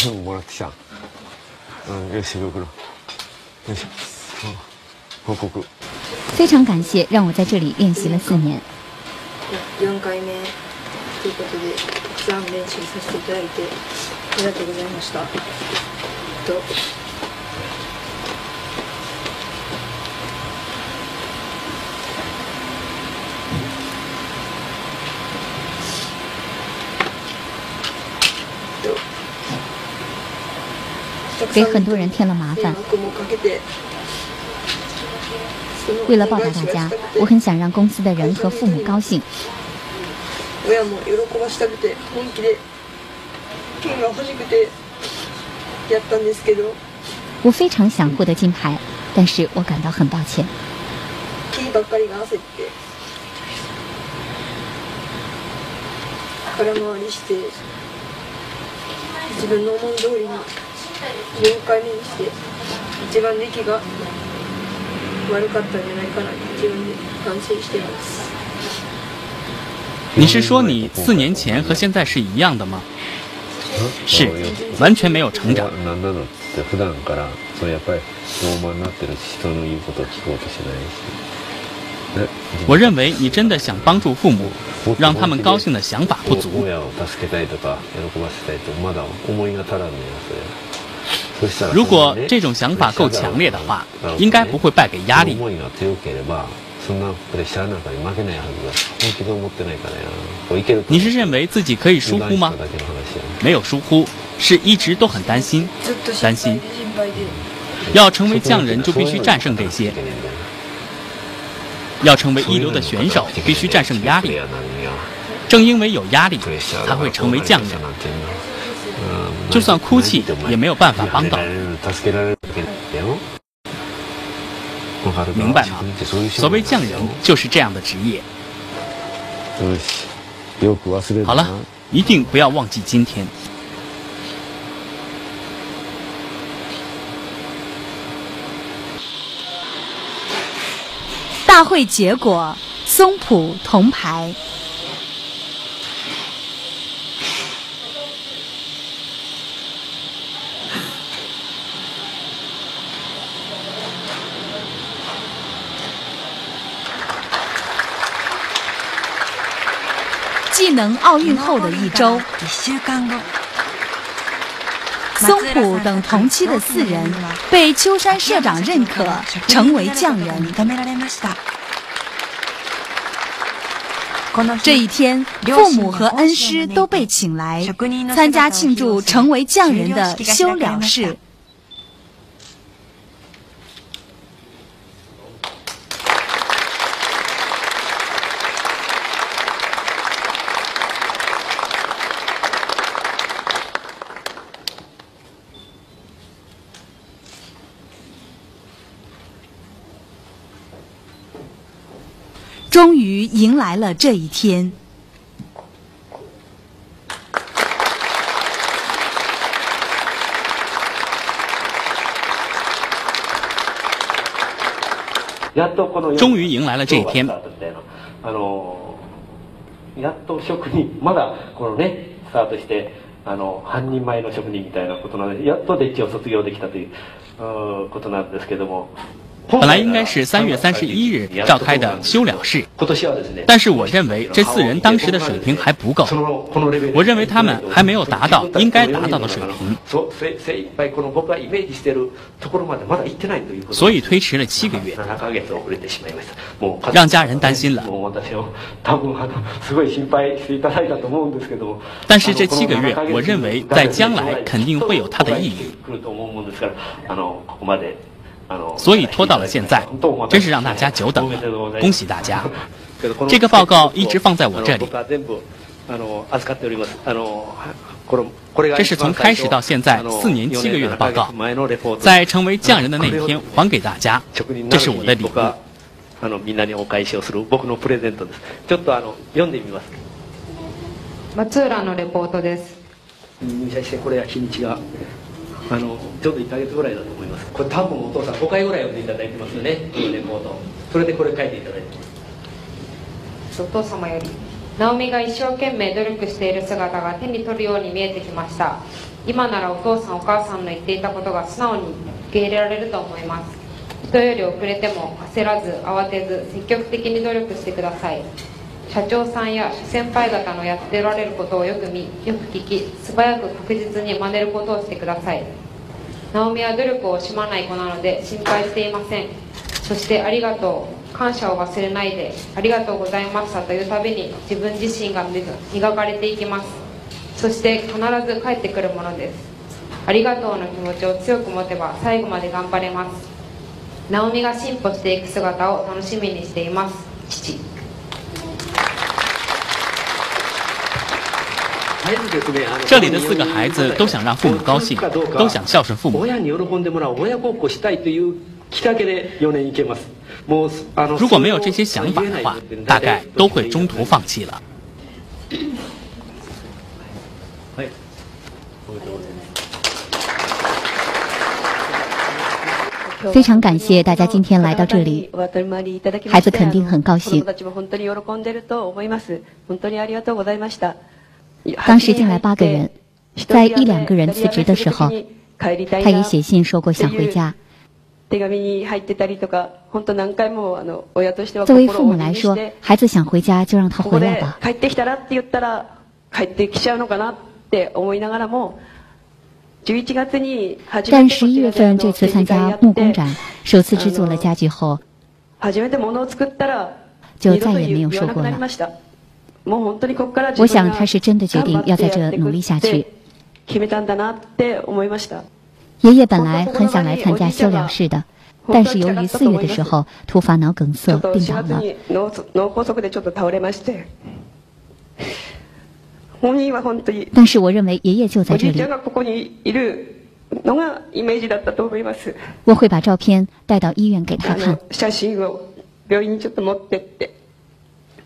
S5: お前ももらってきた。うんよしよよし。報告。
S6: 非常感谢让我在这里练习了四年。
S8: 4回目。ということでたくさん練習させていただいてありがとうございました。と
S6: 给很多人添了麻烦。为了报答大家，我很想让公司的人和父母高兴。我非常想获得金牌，但是我感到很抱歉。
S8: 4回目にして一番出来が悪かったんじゃないかな自分で反省しています
S3: 你是说你四年前和现在是一样的吗？是，完全没有成长。
S5: 普段からそうやっぱり傲慢になってる人の言うことを聞こうとしないし。
S3: 我认为你真的想帮助父母，让他们高兴的想法不足。 如果这种想法够强烈的话，应该不会败给压力。你是认为自己可以疏忽吗？没有疏忽，是一直都很担心，担心。要成为匠人，就必须战胜这些；要成为一流的选手，必须战胜压力。正因为有压力，才会成为匠人。就算哭泣也没有办法帮到。明白吗？所谓匠人就是这样的职业。好了，一定不要忘记今天。
S1: 大会结果：松浦铜牌。技能奥运后的一周，松浦等同期的四人被秋山社长认可，成为匠人。这一天，父母和恩师都被请来参加庆祝成为匠人的修了式。终于迎来了这一天。
S3: 终于迎来了这一天。
S11: あのやっと職人まだこのねスタートしてあの半人前の職人みたいなことなのでやっとデッチを卒業できたということなんですけども。
S3: 本来应该是三月三十一日召开的修了事，但是我认为这四人当时的水平还不够，我认为他们还没有达到应该达到的水平，所以推迟了七个月，让家人担心了。但是这七个月，我认为在将来肯定会有它的意义。所以拖到了现在，真是让大家久等了。恭喜大家！这个报告一直放在我这里，这是从开始到现在四年七个月的报告，在成为匠人的那天还给大家，这是我的礼物。
S15: 松浦のレポートです。
S11: あのちょうど1か月ぐらいだと思います。これ多分お父さん5回ぐらい読んでいただいてますよね。このレポートそれでこれ書いていただいて
S15: お父様より直美が一生懸命努力している姿が手に取るように見えてきました。今ならお父さんお母さんの言っていたことが素直に受け入れられると思います。人より遅れても焦らず慌てず積極的に努力してください。社長さんや先輩方のやっておられることをよく見よく聞き素早く確実に真似ることをしてください。直美は努力を惜しまない子なので心配していません。そしてありがとう。感謝を忘れないでありがとうございましたというたびに自分自身が磨かれていきます。そして必ず帰ってくるものです。ありがとうの気持ちを強く持てば最後まで頑張れます。直美が進歩していく姿を楽しみにしています。父
S11: 这里的四个孩子都想让父母高兴，都想孝顺父母。如果没有这些想法的话，大概都会中途放弃了。
S16: 非常感谢大家今天来到这里，孩子肯定很高兴。当时进来八个人，在一两个人辞职的时候，他也写信说过想回家。作为父母来说，孩子想回家就让他回来吧。但十一月份这次参加木工展，首次制作了家具后，就再也没有说过了。我想他是真的决定要在这努力下去。爷爷本来很想来参加修疗室的，但是由于四月的时候突发脑梗塞病倒了。但是我认为爷爷就在这里。我会把照片带到医院给他看。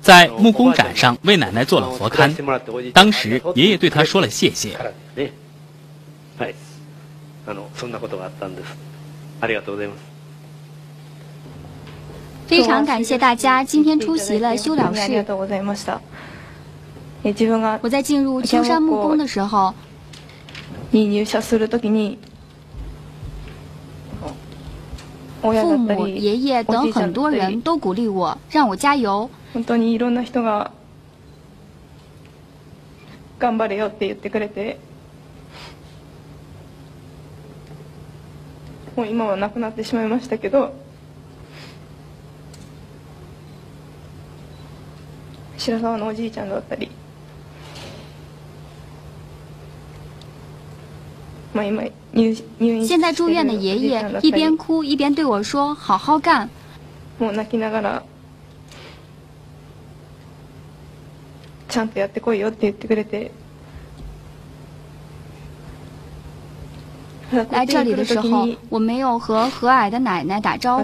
S11: 在木工展上为奶奶做了佛龛，当时爷爷对他说了谢谢。
S17: 非常感谢大家今天出席了修了事。我在进入秋山木工的时候，父母、爷爷等很多人都鼓励我，让我加油。本当にいろんな人が頑張れよって言ってくれて、もう今は亡くなってしまいましたけど。白沢のおじいちゃんだったり。现在住院的爷爷一边哭一边对我说：“好好干。”もう泣きながらちゃんとやってこいよって言ってくれて。来这里的时候，我没有和和蔼的奶奶打招呼。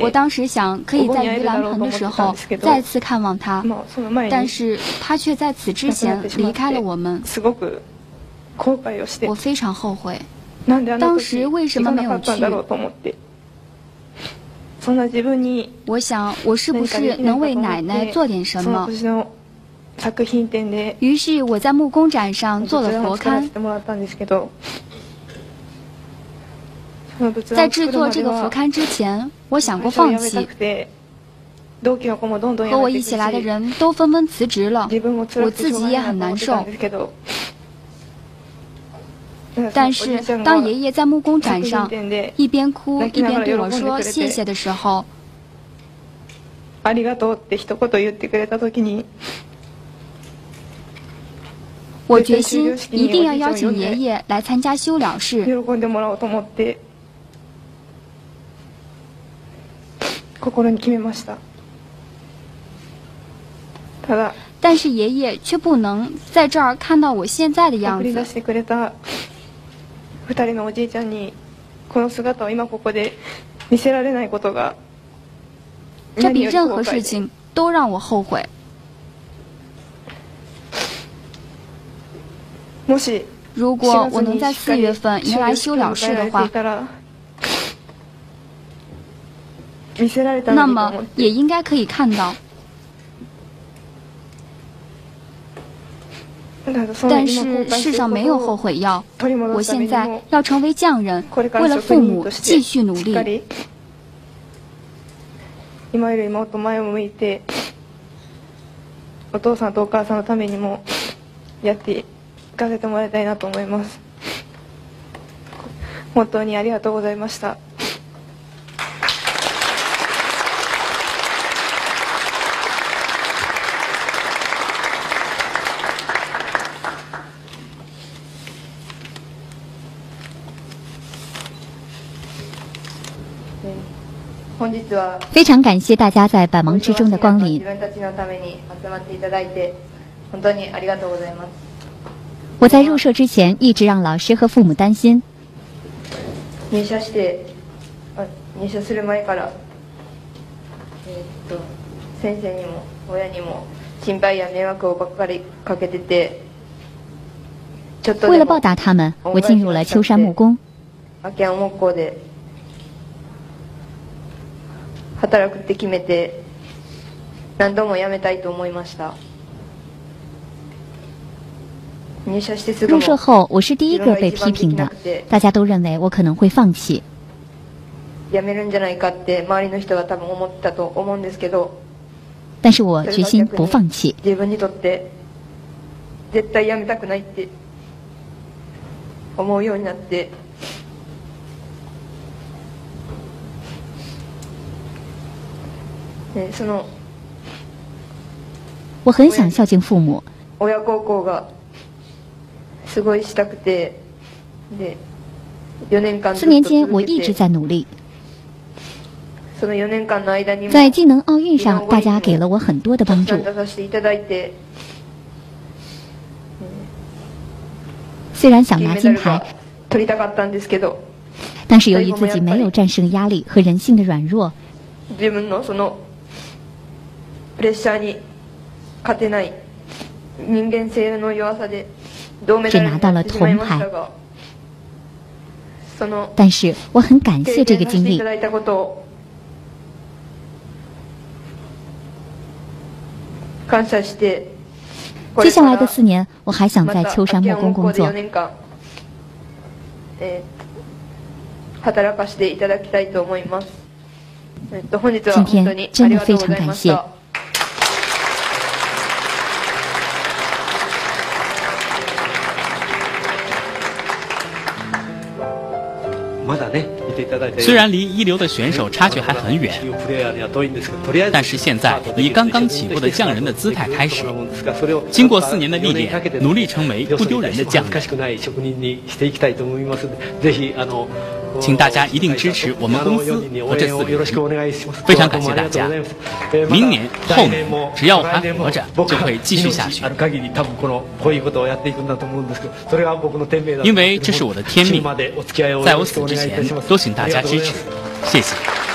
S17: 我当时想，可以在盂兰盆的时候再次看望她，但是她却在此之前离开了我们。我非常后悔，当时为什么没有去？ 我想，我是不是能为奶奶做点什么？于是我在木工展上做了佛龛。在制作这个佛龛之前，我想过放弃。和我一起来的人都纷纷辞职了，我自己也很难受。但是当爷爷在木工展上一边哭一边对我说谢谢的时候，我决心一定要邀请爷爷来参加修了事。 心に決めましたただ
S4: 但是爷爷却不能在这儿看到我现在的样
S17: 送り出
S4: 子。
S17: してくれた二人のおじいちゃんにこの姿を今ここで見せられないことが
S4: 这比任何事情都让我后悔。
S17: もし
S4: 如果我能在四月份迎来修了事的话，那么也应该可以看到。但是世上没有后悔药，我现在要成为匠人，为了父母继续努力。
S17: 今よりもっと前を向いてお父さんとお母さんのためにもやっていかせてもらいたいなと思います本当にありがとうございました
S6: 非常感谢大家在百忙之中的光临
S17: 自。分たちのために集まっていただいて本当にありがとうございます
S6: 我在入社之前一直让老师和父母担心，
S17: 入社してあ入社する前から、えーっと先生にも親にも心配や迷惑をばっかりかけててちょっとでも
S6: 为了报答他们，我进入了秋山木工。
S17: 働くって決めて何度も辞めたいと思いました入社してすぐ
S6: 入
S17: も
S6: 社后，我是第一个被批评的，大家都认为我可能会放弃。
S17: 辞めるんじゃないかって周りの人が多分思ってたと思うんですけど
S6: 但是我决心不放弃。
S17: 自分にとって絶対辞めたくないって思うようになって
S6: 我很想孝敬父母，
S17: 親孝行がすごいしたくてで4年間ずっと
S6: 四年间我
S17: 続け
S6: 一直
S17: て
S6: 在努力。
S17: その4年間の間にも
S6: 在技能奥运上，大家给了我很多的帮助
S17: 出。させていただいて
S6: 虽然想拿
S17: 金メダル
S6: 金牌
S17: が，取りたかったんですけど
S6: 但是由于自己没有战胜压力和人性的软弱，
S17: 自分のその プレッシャーに勝てない人間性の弱さで銅メダルになってしまいましたがその
S6: 但是我很感
S17: 経
S6: 谢这个经历
S17: 験させていた。だいたことを感謝してこれから
S6: 接下来的四年，我还想在秋山木工工作
S17: 4。年間、えー働かせ
S3: 虽然离一流的选手差距还很远，
S11: プレイヤーには遠いんですけどとりあえず
S3: 但是现在以刚刚起步的匠人的姿态开始，经过四年的历练，努力成为不丢人的匠人。
S11: 恥ずかしくない職人にしていきたいと思いますのでぜひあの
S3: 请大家一定支持我们公司和这四个
S11: よろしくお願
S3: 人。
S11: いします
S3: 非常感谢大家
S11: どうもありがとうございますえーまた
S3: 明年、后年
S11: 来も，
S3: 只要我还
S11: 来年も
S3: 活着，
S11: 僕は
S3: 就会继续下去
S11: 命あ。る限り多分このこういうことをやっていくんだと思うんですけどそれが僕の天命だと
S3: 因为这是我的天命
S11: 死ぬまでお付き合いを
S3: 在
S11: よろしくお
S3: 我死之前
S11: 願いいたします
S3: 都请大家支持
S11: ありがとうございます，
S3: 谢谢。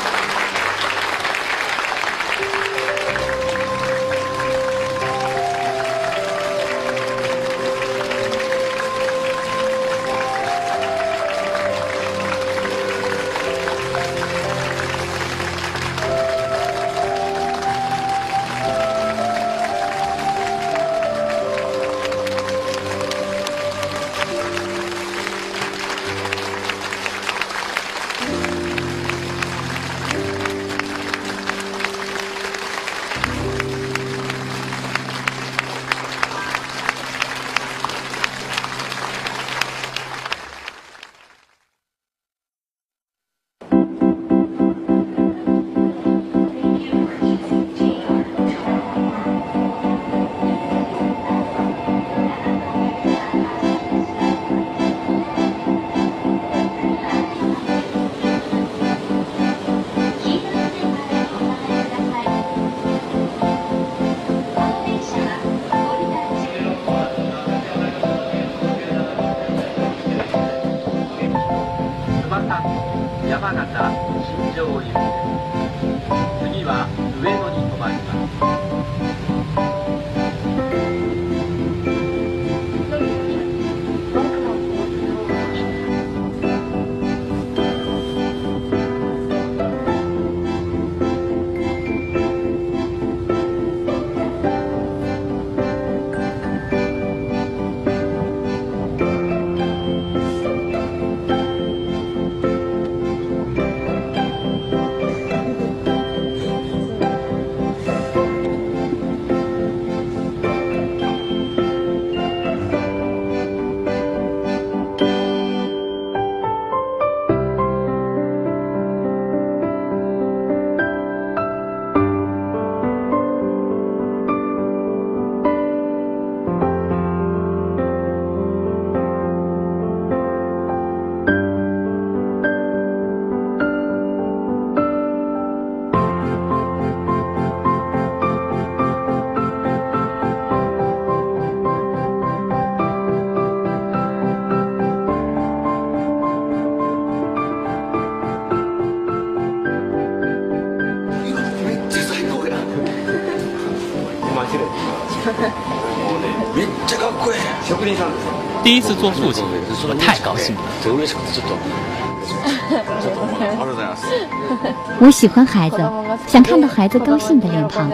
S9: 第一次做父亲，我太高兴了。
S8: 我喜欢孩子，想看到孩子高兴的脸庞。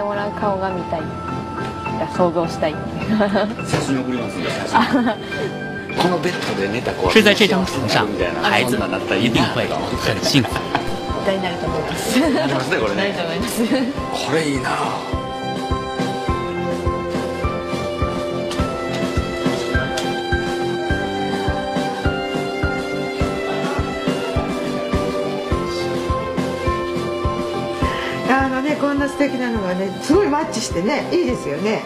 S9: 睡在这张床上，孩子一定会很幸福。
S18: 素敵なのがねすごいマッチしてねいいですよね。